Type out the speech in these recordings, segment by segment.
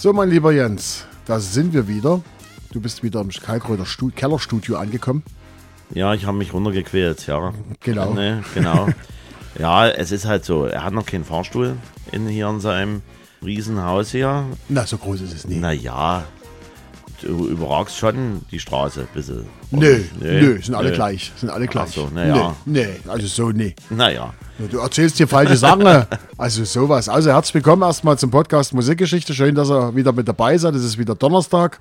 So, mein lieber Jens, da sind wir wieder. Du bist wieder im Kalkreuter Stu Kellerstudio angekommen. Ja, ich habe mich runtergequält, ja. Genau. Ne, genau. ja, es ist halt so, er hat noch keinen Fahrstuhl in, hier in seinem Riesenhaus hier. Na, so groß ist es nicht. Naja, überragst schon die Straße ein bisschen. Nö, Nee, nö, sind alle nee. gleich. Sind alle gleich. so, na ja. Nee, nee, also so nee. Naja, Du erzählst hier falsche Sachen. Also sowas. Also herzlich willkommen erstmal zum Podcast Musikgeschichte. Schön, dass ihr wieder mit dabei seid. Es ist wieder Donnerstag.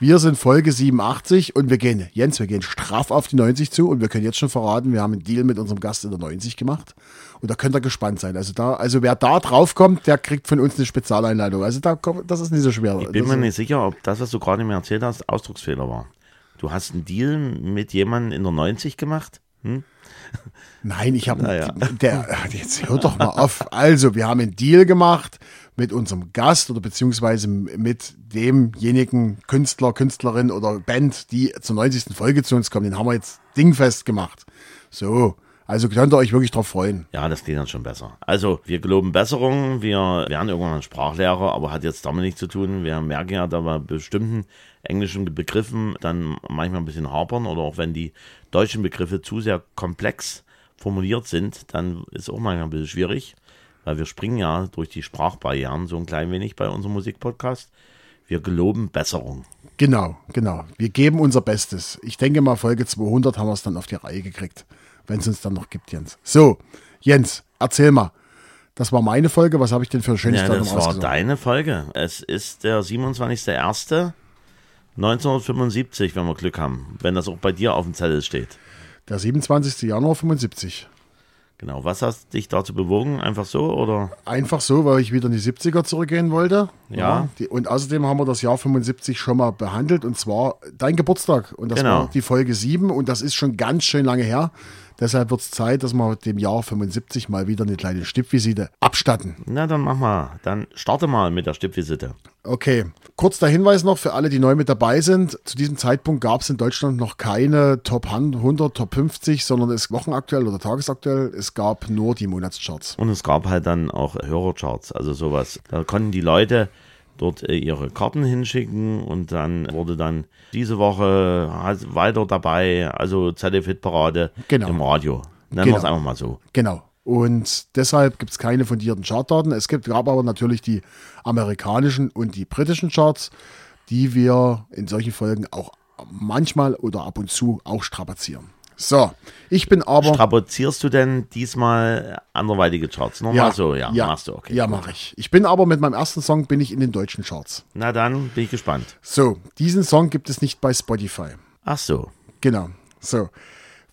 Wir sind Folge 87 und wir gehen, Jens, wir gehen straff auf die 90 zu und wir können jetzt schon verraten, wir haben einen Deal mit unserem Gast in der 90 gemacht. Und da könnt ihr gespannt sein. Also da, also wer da drauf kommt, der kriegt von uns eine Spezialeinladung. Also da kommt, das ist nicht so schwer. ich bin das mir nicht sicher, ob das, was du gerade mir erzählt hast, Ausdrucksfehler war. Du hast einen Deal mit jemandem in der 90 gemacht? Hm? Nein, ich habe Naja. der jetzt hör doch mal auf. Also, wir haben einen Deal gemacht mit unserem Gast oder beziehungsweise mit demjenigen Künstler, Künstlerin oder Band, die zur 90. Folge zu uns kommen. Den haben wir jetzt dingfest gemacht. So, also könnt ihr euch wirklich drauf freuen. Ja, das geht dann schon besser. Also, wir geloben Besserung. Wir werden irgendwann Sprachlehrer, aber hat jetzt damit nichts zu tun. Wir merken ja, da wir bestimmten englischen Begriffen dann manchmal ein bisschen hapern oder auch wenn die deutschen Begriffe zu sehr komplex formuliert sind, dann ist auch manchmal ein bisschen schwierig, weil wir springen ja durch die Sprachbarrieren so ein klein wenig bei unserem Musikpodcast. Wir geloben Besserung. Genau, genau. Wir geben unser Bestes. Ich denke mal, Folge 200 haben wir es dann auf die Reihe gekriegt, wenn es uns dann noch gibt, Jens. So, Jens, erzähl mal. Das war meine Folge. Was habe ich denn für ein schönes Ja, Datum das war deine Folge. Es ist der 27.01.1975, wenn wir Glück haben. Wenn das auch bei dir auf dem Zettel steht. Der 27. Januar 75. Genau. Was hast dich dazu bewogen? Einfach so oder? Einfach so, weil ich wieder in die 70er zurückgehen wollte. Ja. die, und außerdem haben wir das Jahr 75 schon mal behandelt und zwar dein Geburtstag. Und das Genau. war die Folge 7 und das ist schon ganz schön lange her. Deshalb wird es Zeit, dass wir dem Jahr 75 mal wieder eine kleine Stippvisite abstatten. Na, dann mach mal. Dann starte mal mit der Stippvisite. Okay, kurz der Hinweis noch für alle, die neu mit dabei sind. Zu diesem Zeitpunkt gab es in Deutschland noch keine Top 100, Top 50, sondern es wochenaktuell oder tagesaktuell. Es gab nur die Monatscharts. Und es gab halt dann auch Hörercharts, also sowas. Da konnten die Leute dort äh, ihre Karten hinschicken und dann wurde dann diese Woche halt weiter dabei, also ZDF-Hitparade Genau. im Radio. Nennen Genau. wir es einfach mal so. Genau. Und deshalb gibt es keine fundierten Chartdaten. Es gibt, gab aber natürlich die amerikanischen und die britischen Charts, die wir in solchen Folgen auch manchmal oder ab und zu auch strapazieren. So, ich bin aber. Strapazierst du denn diesmal anderweitige Charts? Nochmal so, ja, machst du, okay. Ja, mache ich. Ich bin aber mit meinem ersten Song bin ich in den deutschen Charts. Na dann bin ich gespannt. So, diesen Song gibt es nicht bei Spotify. Ach so. Genau. So.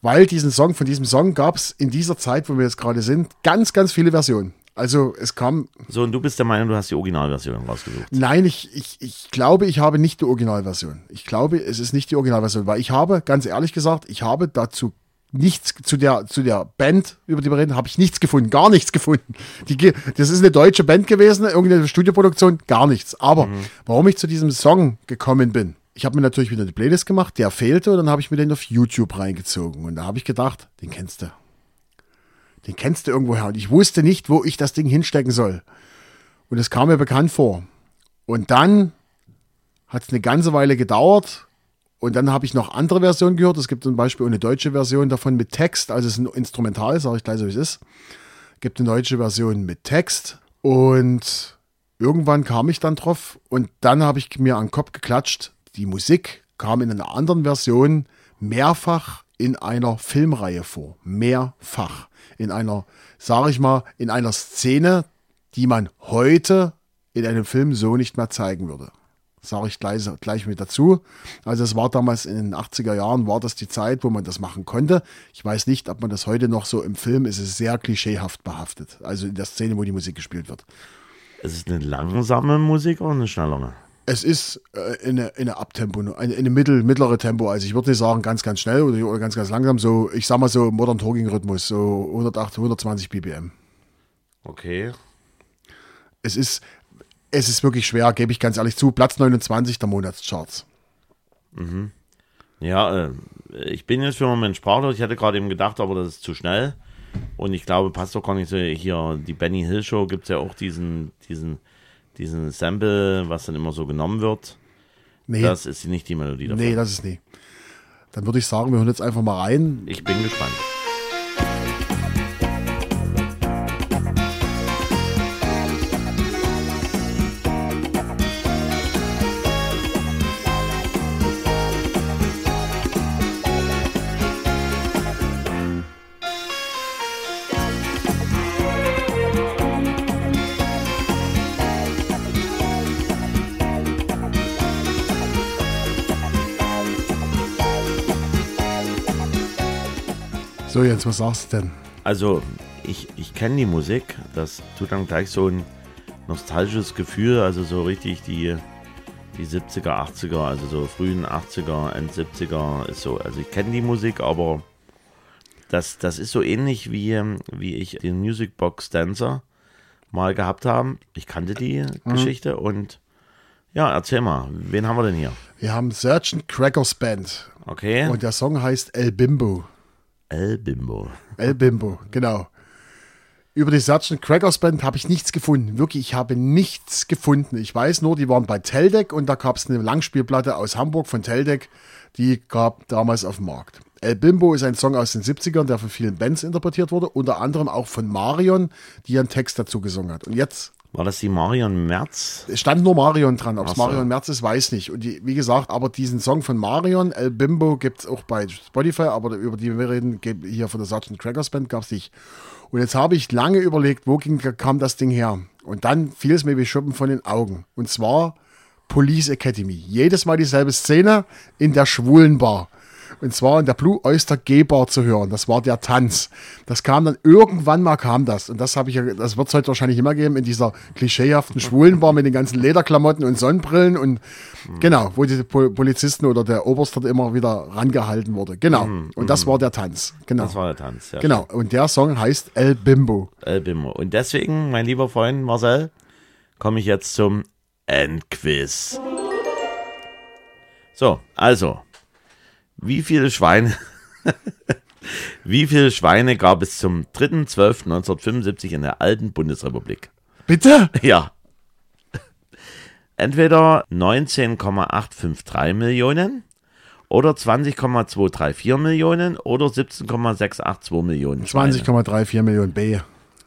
Weil diesen Song, von diesem Song gab es in dieser Zeit, wo wir jetzt gerade sind, ganz, ganz viele Versionen. Also es kam, So, und du bist der Meinung, du hast die Originalversion rausgesucht. nein, ich, ich, ich glaube, ich habe nicht die Originalversion. Ich glaube, es ist nicht die Originalversion, weil ich habe, ganz ehrlich gesagt, ich habe dazu nichts, zu der, zu der Band, über die wir reden, habe ich nichts gefunden, gar nichts gefunden. Die, das ist eine deutsche Band gewesen, irgendeine Studioproduktion, gar nichts. Aber warum ich zu diesem Song gekommen bin, ich habe mir natürlich wieder eine Playlist gemacht, der fehlte und dann habe ich mir den auf YouTube reingezogen und da habe ich gedacht, den kennst du. Den kennst du irgendwoher und ich wusste nicht, wo ich das Ding hinstecken soll. Und es kam mir bekannt vor. Und dann hat es eine ganze Weile gedauert und dann habe ich noch andere Versionen gehört. Es gibt zum Beispiel eine deutsche Version davon mit Text, also es ist ein Instrumental, sage ich gleich so wie es ist. Gibt eine deutsche Version mit Text und irgendwann kam ich dann drauf und dann habe ich mir an den Kopf geklatscht. Die Musik kam in einer anderen Version mehrfach in einer Filmreihe vor. Mehrfach. In einer, sage ich mal, in einer Szene, die man heute in einem Film so nicht mehr zeigen würde. Sage ich gleich, gleich mit dazu. Also es war damals in den 80er Jahren, war das die Zeit, wo man das machen konnte. Ich weiß nicht, ob man das heute noch so im Film ist, es ist sehr klischeehaft behaftet. Also in der Szene, wo die Musik gespielt wird. Es ist eine langsame Musik oder eine schnellere? Es ist äh, in eine, in eine Abtempo, eine, eine mittel, mittlere Tempo. Also ich würde nicht sagen ganz, ganz schnell oder, oder ganz, ganz langsam. So, ich sag mal so Modern Talking Rhythmus, so 108, 120 BPM. Okay. Es ist, es ist wirklich schwer, gebe ich ganz ehrlich zu. Platz 29 der Monatscharts. Ja, äh, ich bin jetzt für einen Moment sprachlos. Ich hatte gerade eben gedacht, aber das ist zu schnell. Und ich glaube, passt doch gar nicht so. Hier, die Benny Hill Show gibt es ja auch diesen, diesen diesen Sample, was dann immer so genommen wird, Nee, das ist nicht die Melodie davon. nee, das ist nie. Dann würde ich sagen, wir hören jetzt einfach mal rein. Ich bin gespannt. So, Jens, was sagst du denn? Also, ich, ich kenne die Musik. Das tut dann gleich so ein nostalgisches Gefühl. Also, so richtig die, die 70er, 80er, also so frühen 80er, End 70er ist so. Also, ich kenne die Musik, aber das, das ist so ähnlich wie, wie ich den Music Box Dancer mal gehabt habe. Ich kannte die Geschichte und ja, erzähl mal, wen haben wir denn hier? Wir haben Sergeant Crackers Band Okay. und der Song heißt El Bimbo. El Bimbo. El Bimbo, genau. Über die Sergeant Crackers Band habe ich nichts gefunden. Wirklich, ich habe nichts gefunden. Ich weiß nur, die waren bei Teldec und da gab es eine Langspielplatte aus Hamburg von Teldec, die gab damals auf dem Markt. El Bimbo ist ein Song aus den 70ern, der von vielen Bands interpretiert wurde, unter anderem auch von Marion, die einen Text dazu gesungen hat. Und jetzt War das die Marion Merz? es stand nur Marion dran. Ob es so. Marion Merz ist, weiß nicht. Und die, wie gesagt, aber diesen Song von Marion, El Bimbo, gibt es auch bei Spotify, aber über die wir reden, hier von der Sgt. Crackers Band gab es nicht. Und jetzt habe ich lange überlegt, wo ging, kam das Ding her? Und dann fiel es mir wie Schuppen von den Augen. Und zwar Police Academy. Jedes Mal dieselbe Szene in der schwulen Bar. Und zwar in der Blue Oyster Gay Bar zu hören. Das war der Tanz. Das kam dann irgendwann mal kam das. Und das habe ich ja, das wird es heute wahrscheinlich immer geben in dieser klischeehaften schwulen Bar mit den ganzen Lederklamotten und Sonnenbrillen und genau, wo die Pol- Polizisten oder der Oberst dort immer wieder rangehalten wurde. Genau. Und das war der Tanz. Genau. Das war der Tanz. Ja. genau. Und der Song heißt El Bimbo. El Bimbo. Und deswegen, mein lieber Freund Marcel, komme ich jetzt zum Endquiz. So, also, wie viele Schweine, wie viele Schweine gab es zum 3.12.1975 in der alten Bundesrepublik? Bitte? Ja. Entweder 19,853 Millionen oder 20,234 Millionen oder 17,682 Millionen. Schweine. 20,34 Millionen B.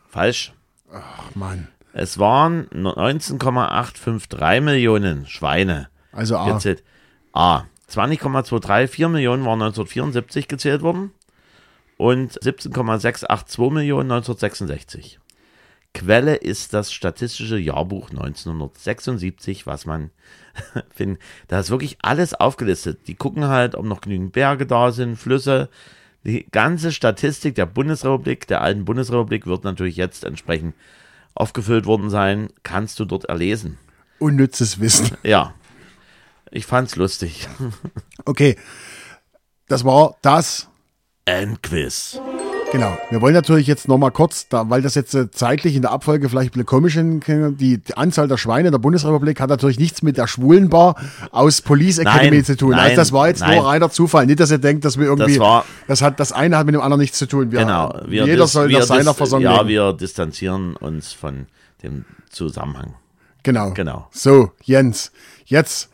Falsch. Ach Mann. Es waren 19,853 Millionen Schweine Also A. gezählt. A. 20,234 Millionen waren 1974 gezählt worden und 17,682 Millionen 1966. Quelle ist das Statistische Jahrbuch 1976, was man findet. Da ist wirklich alles aufgelistet. Die gucken halt, ob noch genügend Berge da sind, Flüsse. Die ganze Statistik der Bundesrepublik, der alten Bundesrepublik, wird natürlich jetzt entsprechend aufgefüllt worden sein. Kannst du dort erlesen. Unnützes Wissen. Ja. Ich fand's lustig. Okay. Das war das. Endquiz. Genau. Wir wollen natürlich jetzt nochmal kurz, da, weil das jetzt äh, zeitlich in der Abfolge vielleicht ein bisschen komisch ist, die, die Anzahl der Schweine in der Bundesrepublik hat natürlich nichts mit der Schwulenbar aus Police Academy Nein, zu tun. nein, also das war jetzt nein. nur reiner Zufall. Nicht, dass ihr denkt, dass wir irgendwie, Das war- das hat, das eine hat mit dem anderen nichts zu tun. Wir, Genau. Wir jeder soll nach seiner Versorgung Ja, leben. wir distanzieren uns von dem Zusammenhang. Genau. Genau. So, Jens, jetzt,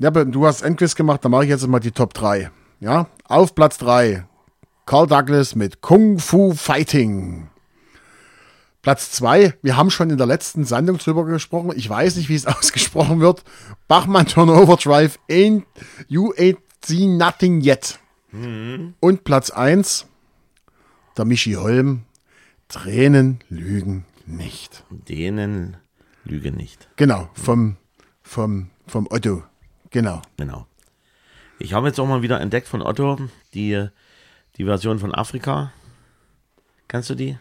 ja, du hast Endquiz gemacht, dann mache ich jetzt mal die Top 3. Ja, auf Platz 3, Carl Douglas mit Kung Fu Fighting. Platz 2, wir haben schon in der letzten Sendung drüber gesprochen, ich weiß nicht, wie es ausgesprochen wird. Bachmann Turnover Drive, ain't, you ain't seen nothing yet. Und Platz 1, der Michi Holm, Tränen lügen nicht. Denen lüge nicht. Genau, vom, vom, vom Otto. Genau. Genau. Ich habe jetzt auch mal wieder entdeckt von Otto die, die Version von Afrika. Kennst du die?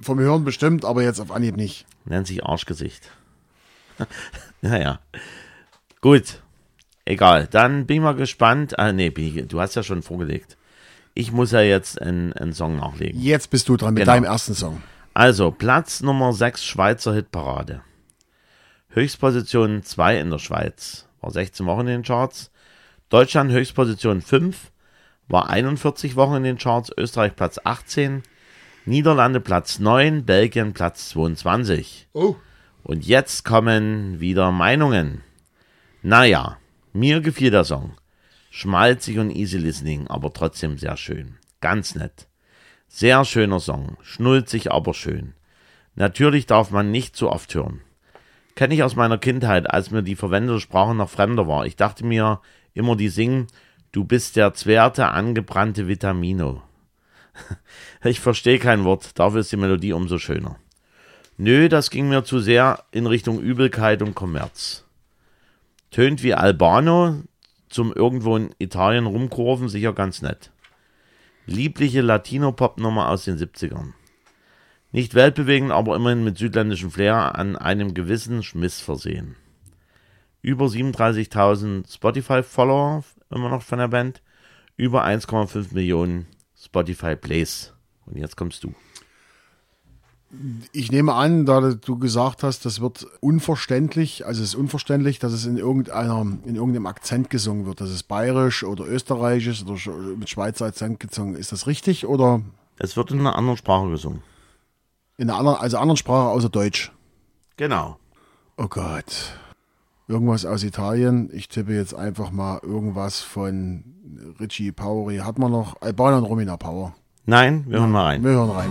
Vom Hören bestimmt, aber jetzt auf Anhieb nicht. Nennt sich Arschgesicht. naja. Gut. Egal. Dann bin ich mal gespannt. Ah, nee, ich- du hast ja schon vorgelegt. Ich muss ja jetzt einen, einen Song nachlegen. Jetzt bist du dran mit Genau. deinem ersten Song. Also, Platz Nummer 6 Schweizer Hitparade. Höchstposition 2 in der Schweiz. War 16 Wochen in den Charts. Deutschland Höchstposition 5. War 41 Wochen in den Charts. Österreich Platz 18. Niederlande Platz 9. Belgien Platz 22. Oh. Und jetzt kommen wieder Meinungen. Naja, mir gefiel der Song. Schmalzig und easy listening, aber trotzdem sehr schön. Ganz nett. Sehr schöner Song, schnulzig, aber schön. Natürlich darf man nicht zu oft hören. Kenne ich aus meiner Kindheit, als mir die verwendete Sprache noch fremder war. Ich dachte mir immer, die singen, du bist der zwerte angebrannte Vitamino. ich verstehe kein Wort, dafür ist die Melodie umso schöner. Nö, das ging mir zu sehr in Richtung Übelkeit und Kommerz. Tönt wie Albano, zum irgendwo in Italien rumkurven, sicher ganz nett. Liebliche Latino-Pop-Nummer aus den 70ern. Nicht weltbewegend, aber immerhin mit südländischem Flair an einem gewissen Schmiss versehen. Über 37.000 Spotify-Follower immer noch von der Band. Über 1,5 Millionen Spotify-Plays. Und jetzt kommst du. Ich nehme an, da du gesagt hast, das wird unverständlich, also es ist unverständlich, dass es in irgendeiner, in irgendeinem Akzent gesungen wird. Das ist bayerisch oder österreichisch oder mit Schweizer Akzent gesungen. Ist das richtig oder? Es wird in einer anderen Sprache gesungen. In einer anderen, also anderen Sprache außer Deutsch. Genau. Oh Gott. Irgendwas aus Italien. Ich tippe jetzt einfach mal irgendwas von Richie Pauri. Hat man noch? Albana und Romina Power. Nein, wir hören mal rein. Wir hören rein.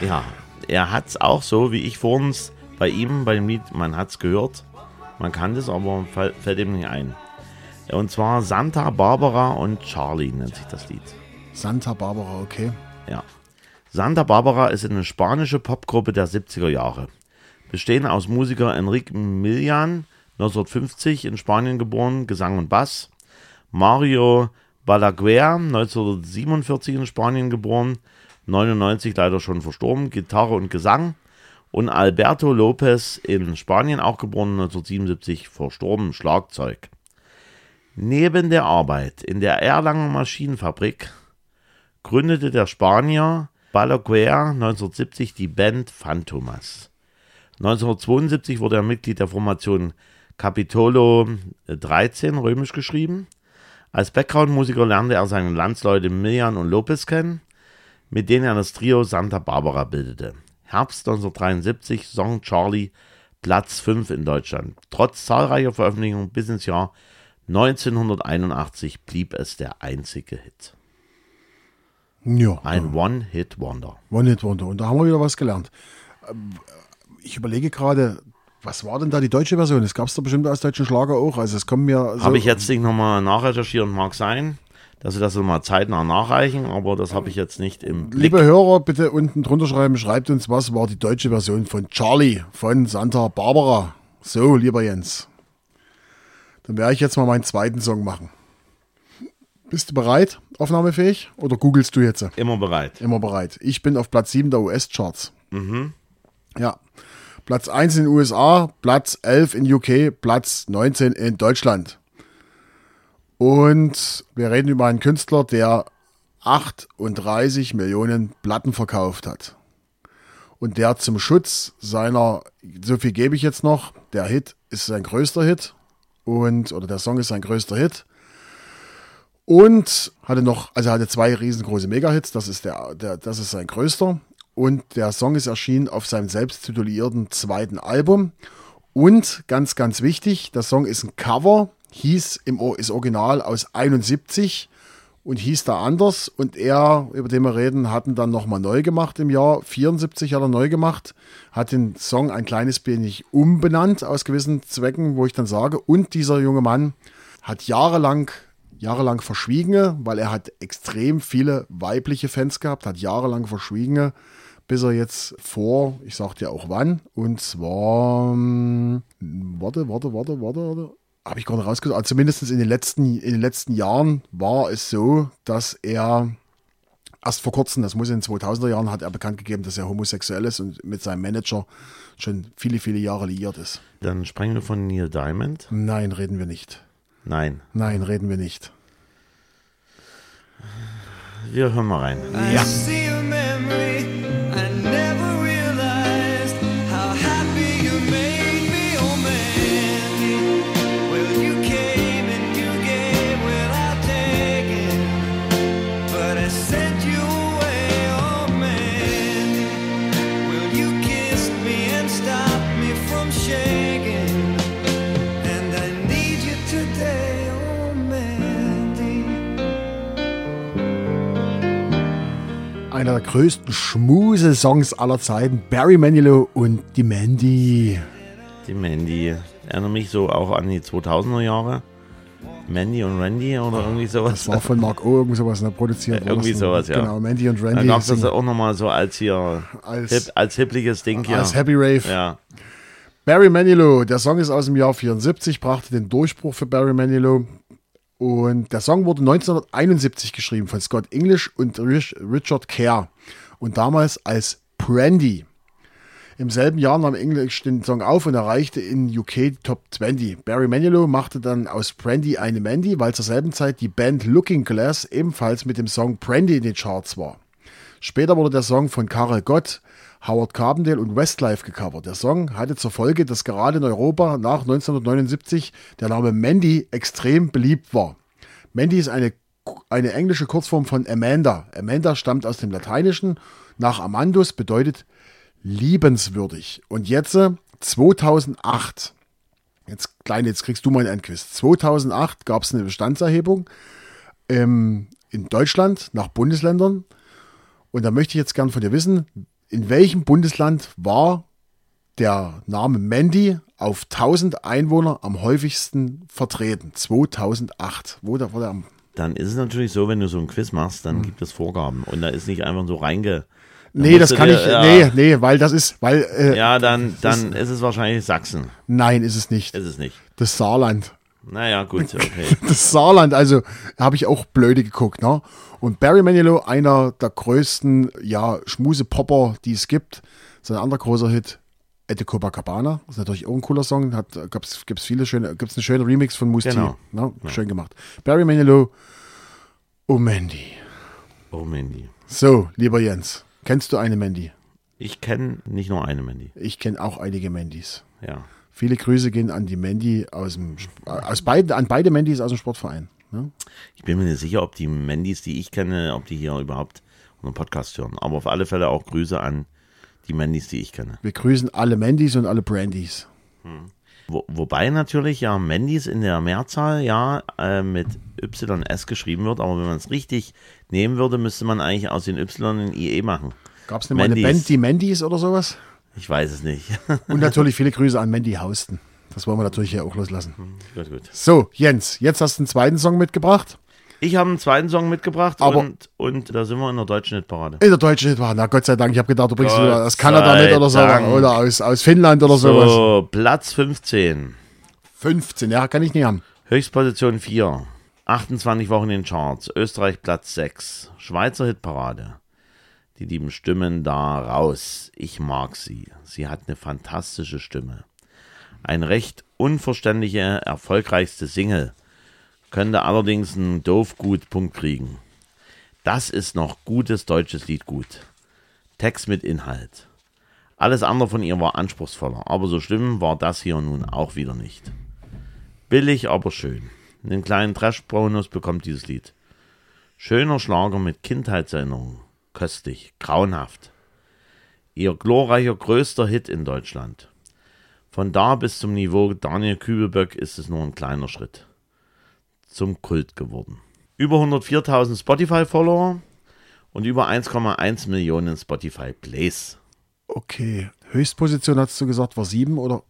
Ja, er hat's auch so, wie ich vorhin bei ihm, bei dem Lied, man hat's gehört, man kann das, aber fällt ihm nicht ein. Und zwar Santa Barbara und Charlie nennt sich das Lied. Santa Barbara, okay. Ja. Santa Barbara ist eine spanische Popgruppe der 70er Jahre. Bestehen aus Musiker Enrique Milian, 1950 in Spanien geboren, Gesang und Bass. Mario Balaguer, 1947 in Spanien geboren, 99 leider schon verstorben, Gitarre und Gesang. Und Alberto Lopez in Spanien auch geboren, 1977 verstorben, Schlagzeug. Neben der Arbeit in der Erlanger Maschinenfabrik gründete der Spanier Balaguer 1970 die Band Phantomas. 1972 wurde er Mitglied der Formation Capitolo 13, römisch geschrieben. Als Background-Musiker lernte er seine Landsleute Milian und Lopez kennen, mit denen er das Trio Santa Barbara bildete. Herbst 1973, Song Charlie, Platz 5 in Deutschland. Trotz zahlreicher Veröffentlichungen bis ins Jahr 1981 blieb es der einzige Hit. Ja, Ein One-Hit-Wonder. One Hit Wonder. Und da haben wir wieder was gelernt. Ähm, Ich überlege gerade, was war denn da die deutsche Version? Es gab es da bestimmt als deutschen Schlager auch. Also es kommen mir so, Habe ich jetzt nicht nochmal nachrecherchiert, mag sein, dass sie das nochmal zeitnah nachreichen, aber das habe ich jetzt nicht im Blick. Liebe Hörer, bitte unten drunter schreiben, schreibt uns, was war die deutsche Version von Charlie von Santa Barbara. So, lieber Jens. Dann werde ich jetzt mal meinen zweiten Song machen. Bist du bereit, aufnahmefähig? Oder googelst du jetzt? Immer bereit. Immer bereit. Ich bin auf Platz 7 der US-Charts. Ja. Platz 1 in den USA, Platz 11 in UK, Platz 19 in Deutschland. Und wir reden über einen Künstler, der 38 Millionen Platten verkauft hat. Und der zum Schutz seiner, so viel gebe ich jetzt noch, der Hit ist sein größter Hit. Und, oder der Song ist sein größter Hit. Und hatte noch, also hatte zwei riesengroße Mega-Hits, das ist der, der, das ist sein größter. Und der Song ist erschienen auf seinem selbst titulierten zweiten Album. Und ganz, ganz wichtig, der Song ist ein Cover, hieß im ist Original aus 71 und hieß da anders. Und er, über den wir reden, hatten dann nochmal neu gemacht im Jahr 74 hat er neu gemacht, hat den Song ein kleines wenig umbenannt aus gewissen Zwecken, wo ich dann sage, und dieser junge Mann hat jahrelang jahrelang verschwiegen, weil er hat extrem viele weibliche Fans gehabt, hat jahrelang verschwiegen, bis er jetzt vor, ich sag dir auch wann, und zwar, ähm, warte, warte, warte, warte, warte, habe ich gerade rausgesucht, also zumindest in den, letzten, in den letzten Jahren war es so, dass er erst vor kurzem, das muss in den 2000er Jahren, hat er bekannt gegeben, dass er homosexuell ist und mit seinem Manager schon viele, viele Jahre liiert ist. Dann sprechen wir von Neil Diamond. Nein, reden wir nicht. Nein, Nein, reden wir nicht. wir hören mal rein. I see a memory. Einer der größten Schmuse-Songs aller Zeiten, Barry Manilow und die Mandy. Die Mandy. Erinnere mich so auch an die 2000er Jahre. Mandy und Randy oder irgendwie sowas. Das war von Mark O. irgend sowas ne, produziert. Ja, irgendwie sowas, ja. Genau, Mandy und Dann Randy gab es das auch nochmal so als hier als, hip, als hippliches Ding hier. als Happy Rave. Ja, Barry Manilow, der Song ist aus dem Jahr 74, brachte den Durchbruch für Barry Manilow. Und der Song wurde 1971 geschrieben von Scott English und Rich- Richard Kerr. Und damals als Brandy. Im selben Jahr nahm English den Song auf und erreichte in UK die Top 20. Barry Manilow machte dann aus Brandy eine Mandy, weil zur selben Zeit die Band Looking Glass ebenfalls mit dem Song Brandy in den Charts war. Später wurde der Song von Karel Gott, Howard Carbondale und Westlife gecovert. Der Song hatte zur Folge, dass gerade in Europa nach 1979 der Name Mandy extrem beliebt war. Mandy ist eine, eine englische Kurzform von Amanda. Amanda stammt aus dem Lateinischen. Nach Amandus bedeutet liebenswürdig. Und jetzt äh, 2008, jetzt kleine, jetzt kriegst du mal einen Endquiz. 2008 gab es eine Bestandserhebung ähm, in Deutschland nach Bundesländern. Und da möchte ich jetzt gern von dir wissen, in welchem Bundesland war der Name Mandy auf 1000 Einwohner am häufigsten vertreten? 2008. Wo da war der am dann ist es natürlich so, wenn du so ein Quiz machst, dann gibt es Vorgaben. Und da ist nicht einfach so reinge. dann Nee, das kann dir- ich. ja, Nee, nee, weil das ist, weil äh, Ja, dann, dann ist es wahrscheinlich Sachsen. nein, ist es nicht. Ist es nicht. Das Saarland. Naja, gut, okay. Das Saarland, also habe ich auch blöde geguckt, ne? Und Barry Manilow, einer der größten, ja, Schmuse-Popper, die es gibt. Sein anderer großer Hit, Ette Copacabana. Das ist natürlich auch ein cooler Song. Hat, gab's, gibt's viele schöne, gibt's einen schönen Remix von Musti. Genau. Ne? Schön gemacht. Barry Manilow, oh Mandy. Oh, Mandy. So, lieber Jens, kennst du eine Mandy? Ich kenne nicht nur eine Mandy. Ich kenne auch einige Mandys. Ja. Viele Grüße gehen an die Mandy aus dem, aus beiden, an beide Mandys aus dem Sportverein. Ne? Ich bin mir nicht sicher, ob die Mandys, die ich kenne, ob die hier überhaupt unseren Podcast hören. Aber auf alle Fälle auch Grüße an die Mandys, die ich kenne. Wir grüßen alle Mandys und alle Brandys. Wo, wobei natürlich ja Mandys in der Mehrzahl ja äh, mit YS geschrieben wird, aber wenn man es richtig nehmen würde, müsste man eigentlich aus den Y ein IE machen. Gab es nicht mal eine. Band, die Mandys oder sowas? Ich weiß es nicht. Und natürlich viele Grüße an Mandy Hausten. Das wollen wir natürlich hier auch loslassen. gut, gut. So, Jens, jetzt hast du einen zweiten Song mitgebracht. Ich habe einen zweiten Song mitgebracht Aber- und, und da sind wir in der deutschen Hitparade. In der deutschen Hitparade. Na Gott sei Dank, ich habe gedacht, du bringst Gott wieder aus Kanada mit oder so. Oder aus, aus Finnland oder sowas. So, Platz 15. 15, ja, kann ich nicht haben. Höchstposition 4. 28 Wochen in den Charts. Österreich Platz 6. Schweizer Hitparade. Die lieben Stimmen da raus. Ich mag sie. Sie hat eine fantastische Stimme. Ein recht unverständliche, erfolgreichste Single. Könnte allerdings einen doof gut Punkt kriegen. Das ist noch gutes deutsches Lied gut. Text mit Inhalt. Alles andere von ihr war anspruchsvoller, aber so schlimm war das hier nun auch wieder nicht. Billig, aber schön. Einen kleinen Trash-Bonus bekommt dieses Lied. Schöner Schlager mit Kindheitserinnerungen. Köstlich, grauenhaft. Ihr glorreicher größter Hit in Deutschland. Von da bis zum Niveau Daniel Kübelböck ist es nur ein kleiner Schritt. Zum Kult geworden. Über 104.000 Spotify-Follower und über 1,1 Millionen Spotify-Plays. Okay. Höchstposition hast du gesagt, war sieben oder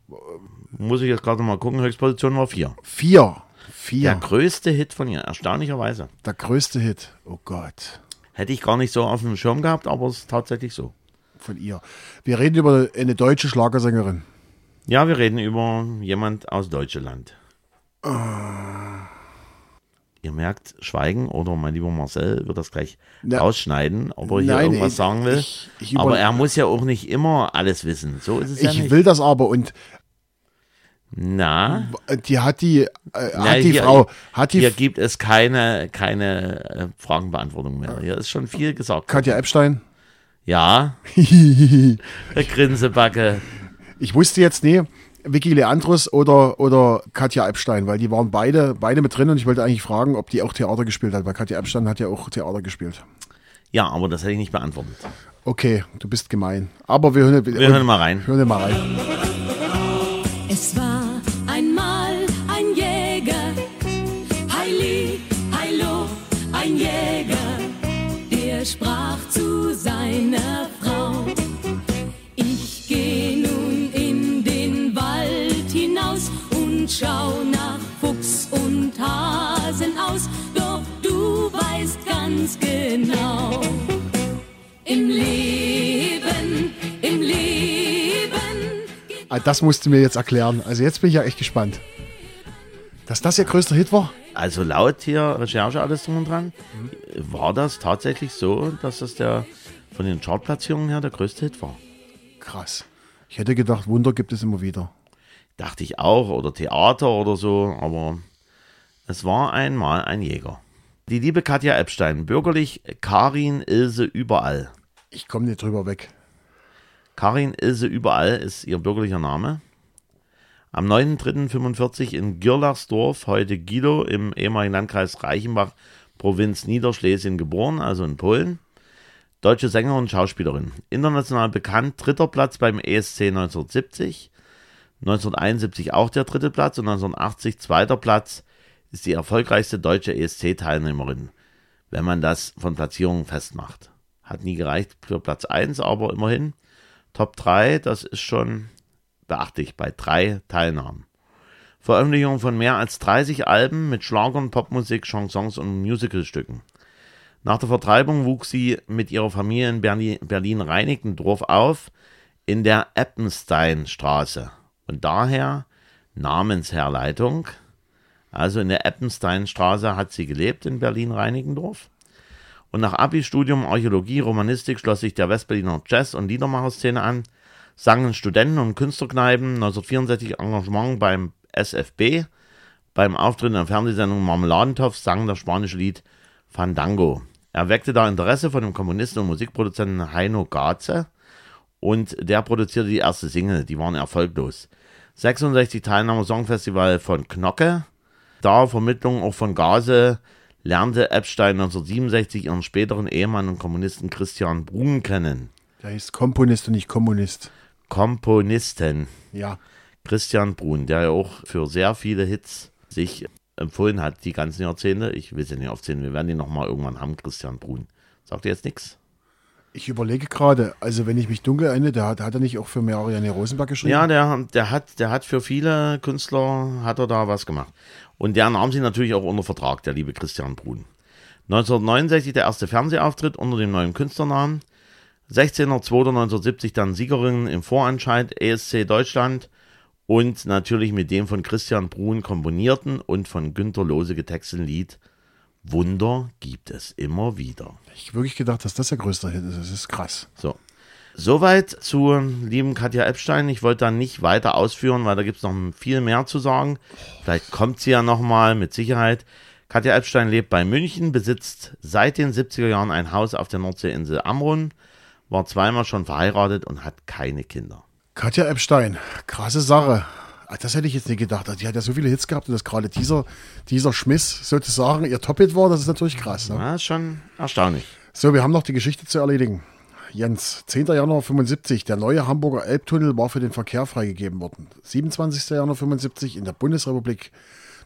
Muss ich jetzt gerade mal gucken, Höchstposition war 4. vier? Der Vier. größte Hit von ihr, erstaunlicherweise. Der größte Hit. Oh Gott. Hätte ich gar nicht so auf dem Schirm gehabt, aber es ist tatsächlich so. Von ihr. Wir reden über eine deutsche Schlagersängerin. Ja, wir reden über jemand aus Deutschland. Ihr merkt, Schweigen oder mein lieber Marcel wird das gleich Na, rausschneiden, ob er hier nein, irgendwas ich- sagen will. ich- ich aber er muss ja auch nicht immer alles wissen. So ist es ja Ich nicht. will das aber und Na, die hat die, äh, Na, hat die hier- Frau, hat die hier gibt es keine, keine äh, Fragenbeantwortung mehr. Hier ist schon viel gesagt. Katja Epstein. Ja, Grinsebacke. Ich wusste jetzt nie, Vicky Leandros oder, oder Katja Epstein, weil die waren beide, beide mit drin und ich wollte eigentlich fragen, ob die auch Theater gespielt hat, weil Katja Epstein hat ja auch Theater gespielt. Ja, aber das hätte ich nicht beantwortet. Okay, du bist gemein. Aber wir hören, Wir hören mal rein. hören mal rein. Es war Ah, Das musst du mir jetzt erklären. Also jetzt bin ich ja echt gespannt. Dass das ihr größter Hit war? Also laut hier Recherche alles drum und dran, war das tatsächlich so, dass das der von den Chartplatzierungen her der größte Hit war. Krass. Ich hätte gedacht, Wunder gibt es immer wieder. Dachte ich auch, oder Theater oder so, aber es war einmal ein Jäger. Die liebe Katja Epstein, bürgerlich Karin Ilse Überall. Ich komme nicht drüber weg. Karin Ilse Überall ist ihr bürgerlicher Name. Am 9.3.45 in Girlachsdorf, heute Guido, im ehemaligen Landkreis Reichenbach, Provinz Niederschlesien geboren, also in Polen. Deutsche Sängerin und Schauspielerin. International bekannt, dritter Platz beim ESC 1970. 1971 auch der dritte Platz und 1980 zweiter Platz ist die erfolgreichste deutsche ESC-Teilnehmerin, wenn man das von Platzierungen festmacht. Hat nie gereicht für Platz 1, aber immerhin Top 3, das ist schon beachtlich bei drei Teilnahmen. Veröffentlichung von mehr als 30 Alben mit Schlagern, Popmusik, Chansons und Musicalstücken. Nach der Vertreibung wuchs sie mit ihrer Familie in Berlin- Berlin-Reinickendorf auf, in der Eppensteinstraße. Und daher Namensherleitung. Also in der Eppensteinstraße hat sie gelebt in Berlin-Reinickendorf. Und nach Abi-Studium Archäologie, Romanistik schloss sich der Westberliner Jazz- und Liedermacherszene an, sang in Studenten- und Künstlerkneipen, 1964 Engagement beim SFB, beim Auftritt in der Fernsehsendung Marmeladentopf sang das spanische Lied Fandango. Er weckte da Interesse von dem Komponisten und Musikproduzenten Heino Gaze und der produzierte die erste Single, die waren erfolglos. 66 Teilnahme Songfestival von Knocke, da Vermittlung auch von Gase lernte Epstein 1967 ihren späteren Ehemann und Kommunisten Christian Brun kennen. Der ist Komponist und nicht Kommunist. Komponisten Ja. Christian Brun, der ja auch für sehr viele Hits sich empfohlen hat, die ganzen Jahrzehnte. Ich will sie nicht aufzählen, wir werden ihn nochmal irgendwann haben, Christian Brun. Sagt ihr jetzt nichts? Ich überlege gerade, also wenn ich mich dunkel erinnere, der hat, hat er nicht auch für Marianne Rosenberg geschrieben? Ja, der, der, hat, der hat für viele Künstler, hat er da was gemacht. Und der nahm sie natürlich auch unter Vertrag, der liebe Christian Brun. 1969 der erste Fernsehauftritt unter dem neuen Künstlernamen. 16.02.1970 dann Siegerin im Vorentscheid ESC Deutschland und natürlich mit dem von Christian Brun komponierten und von Günter Lose getexteten Lied Wunder gibt es immer wieder. Ich hab wirklich gedacht, dass das der größte Hit ist. Das ist krass. So. Soweit zu lieben Katja Epstein. Ich wollte da nicht weiter ausführen, weil da gibt es noch viel mehr zu sagen. Vielleicht kommt sie ja nochmal mit Sicherheit. Katja Epstein lebt bei München, besitzt seit den 70er Jahren ein Haus auf der Nordseeinsel Amrun, war zweimal schon verheiratet und hat keine Kinder. Katja Epstein, krasse Sache. Ah, Das hätte ich jetzt nicht gedacht. Die hat ja so viele Hits gehabt und dass gerade dieser, dieser Schmiss sozusagen ihr Top-Hit war, das ist natürlich krass. Ne? Das ist schon erstaunlich. So, wir haben noch die Geschichte zu erledigen. Jens, 10. Januar 75, der neue Hamburger Elbtunnel war für den Verkehr freigegeben worden. 27. Januar 75 in der Bundesrepublik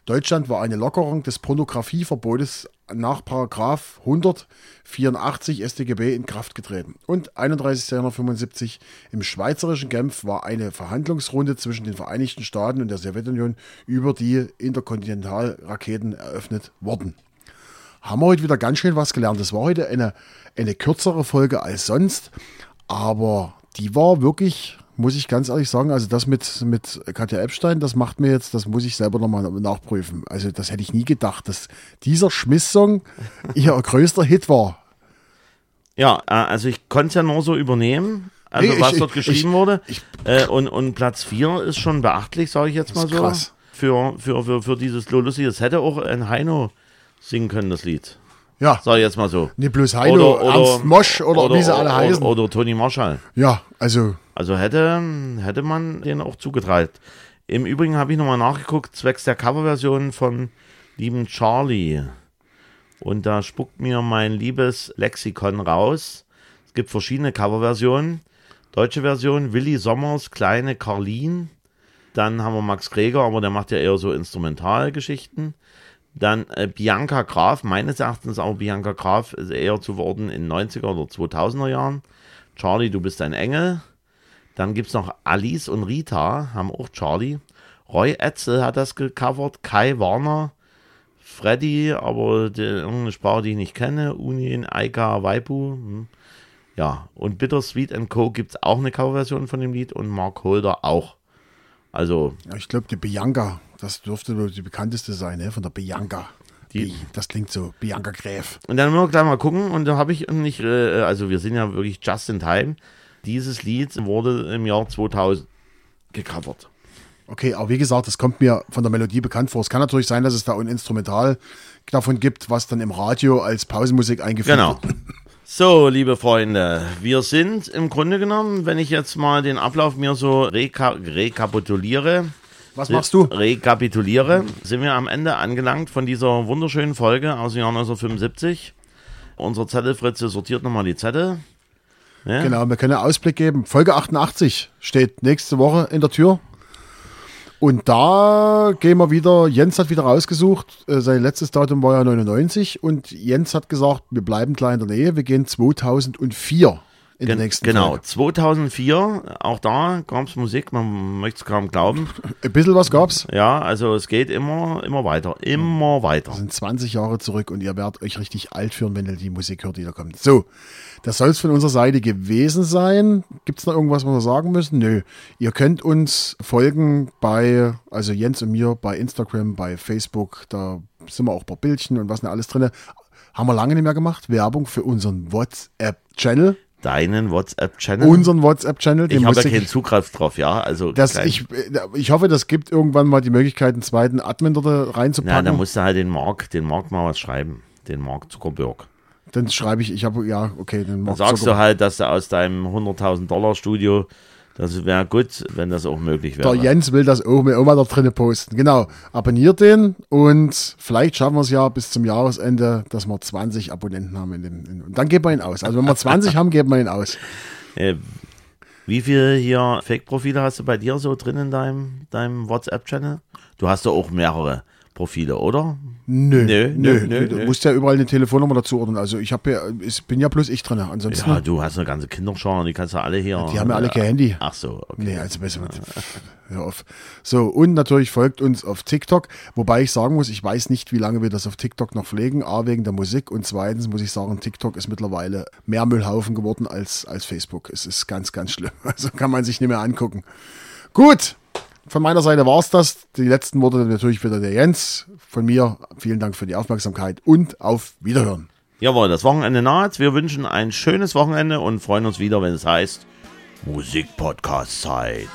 Deutschland war eine Lockerung des Pornografieverbotes nach Paragraph 184 StGB in Kraft getreten. Und 31. Januar 75 im schweizerischen Genf war eine Verhandlungsrunde zwischen den Vereinigten Staaten und der Sowjetunion über die Interkontinentalraketen eröffnet worden haben wir heute wieder ganz schön was gelernt. Das war heute eine, eine kürzere Folge als sonst, aber die war wirklich muss ich ganz ehrlich sagen. Also das mit, mit Katja Epstein, das macht mir jetzt, das muss ich selber nochmal nachprüfen. Also das hätte ich nie gedacht, dass dieser Schmiss-Song ihr größter Hit war. Ja, äh, also ich konnte es ja nur so übernehmen, also Nee, ich- was dort ich- geschrieben ich- wurde. äh, und, und Platz 4 ist schon beachtlich, sage ich jetzt mal so. krass. Für, für, für, für dieses Lolusi. Das hätte auch ein Heino singen können, das Lied. Ja, Sag ich jetzt mal so. nicht bloß Heino, Ernst Mosch oder, wie sie alle oder, heißen. Oder, Toni Marshall. ja, also Also hätte, hätte man den auch zugeteilt. Im Übrigen habe ich nochmal nachgeguckt, zwecks der Coverversion von lieben Charlie. Und da spuckt mir mein liebes Lexikon raus. Es gibt verschiedene Coverversionen. Deutsche Version, Willi Sommers, Kleine Karlin. Dann haben wir Max Greger, aber der macht ja eher so Instrumentalgeschichten. Dann äh, Bianca Graf, meines Erachtens auch Bianca Graf ist eher zu worden in 90er oder 2000er Jahren. Charlie, du bist ein Engel. Dann gibt es noch Alice und Rita, haben auch Charlie. Roy Etzel hat das gecovert. Kai Warner, Freddy, aber die, irgendeine Sprache, die ich nicht kenne. Unien, Aika, Waipu. Hm. Ja, und Bittersweet Co. gibt es auch eine Coverversion von dem Lied und Mark Holder auch. Also, ja, ich glaube, die Bianca, das dürfte wohl die bekannteste sein, ne? von der Bianca. Die- Die, das klingt so, Bianca Gräf. und dann müssen wir gleich mal gucken. Und da habe ich nicht, äh, also wir sind ja wirklich just in time. Dieses Lied wurde im Jahr 2000 gecovert. Okay, aber wie gesagt, das kommt mir von der Melodie bekannt vor. Es kann natürlich sein, dass es da ein Instrumental davon gibt, was dann im Radio als Pausenmusik eingeführt Genau. wird. So, liebe Freunde, wir sind im Grunde genommen, wenn ich jetzt mal den Ablauf mir so reka rekapituliere, Was machst du? rekapituliere, sind wir am Ende angelangt von dieser wunderschönen Folge aus dem Jahr 1975. Unser Zettelfritze sortiert nochmal die Zettel. Ja? Genau, wir können einen Ausblick geben. Folge 88 steht nächste Woche in der Tür. Und da gehen wir wieder, Jens hat wieder rausgesucht, äh, sein letztes Datum war ja 99 und Jens hat gesagt, wir bleiben klar in der Nähe, wir gehen 2004 in der Gen nächsten genau, Folge. 2004, auch da gab es Musik, man möchte es kaum glauben. Ein bisschen was gab's. Ja, also es geht immer, immer weiter, immer weiter. Wir sind 20 Jahre zurück und ihr werdet euch richtig alt führen, wenn ihr die Musik hört, die da kommt. So, das soll es von unserer Seite gewesen sein. Gibt es noch irgendwas, was wir sagen müssen? Nö. Ihr könnt uns folgen bei, also Jens und mir, bei Instagram, bei Facebook. Da sind wir auch ein paar Bildchen und was denn alles drin. Haben wir lange nicht mehr gemacht. Werbung für unseren WhatsApp-Channel. Deinen WhatsApp-Channel. Unseren WhatsApp-Channel. ich habe ja keinen Zugriff drauf, ja. Also das, ich, ich hoffe, das gibt irgendwann mal die Möglichkeit, einen zweiten Admin da reinzupacken. da musst du halt den Mark, den Mark mal was schreiben. Den Mark Zuckerberg. Dann schreibe ich, ich habe, ja, okay, Dann Mark sagst Zucker- du halt, dass du aus deinem 100.000 Dollar Studio, das wäre gut, wenn das auch möglich wäre. Der Jens will das auch auch mal da drinnen posten. Genau. Abonniert den und vielleicht schaffen wir es ja bis zum Jahresende, dass wir 20 Abonnenten haben. In dem, in, und dann geben wir ihn aus. Also wenn wir 20 haben, geben wir ihn aus. Äh, wie viele hier Fake-Profile hast du bei dir so drin in deinem, deinem WhatsApp-Channel? Du hast doch auch mehrere Profile, oder? Nö, Nö, nö, nö, nö, Du musst ja überall eine Telefonnummer dazu ordnen. Also ich habe ja, ich bin ja bloß ich drin. Ansonsten, Ja, du hast eine ganze Kinderschar, die kannst du alle hier. die haben ja alle kein Handy. Ach so, okay. Nee, also besser. Hör auf. So, und natürlich folgt uns auf TikTok, wobei ich sagen muss, ich weiß nicht, wie lange wir das auf TikTok noch pflegen. A, wegen der Musik und zweitens muss ich sagen, TikTok ist mittlerweile mehr Müllhaufen geworden als, als Facebook. Es ist ganz, ganz schlimm. Also kann man sich nicht mehr angucken. Gut, von meiner Seite war's das. Die letzten Worte natürlich wieder der Jens. Von mir vielen Dank für die Aufmerksamkeit und auf Wiederhören. Jawohl, das Wochenende naht. Wir wünschen ein schönes Wochenende und freuen uns wieder, wenn es heißt Musik-Podcast-Zeit.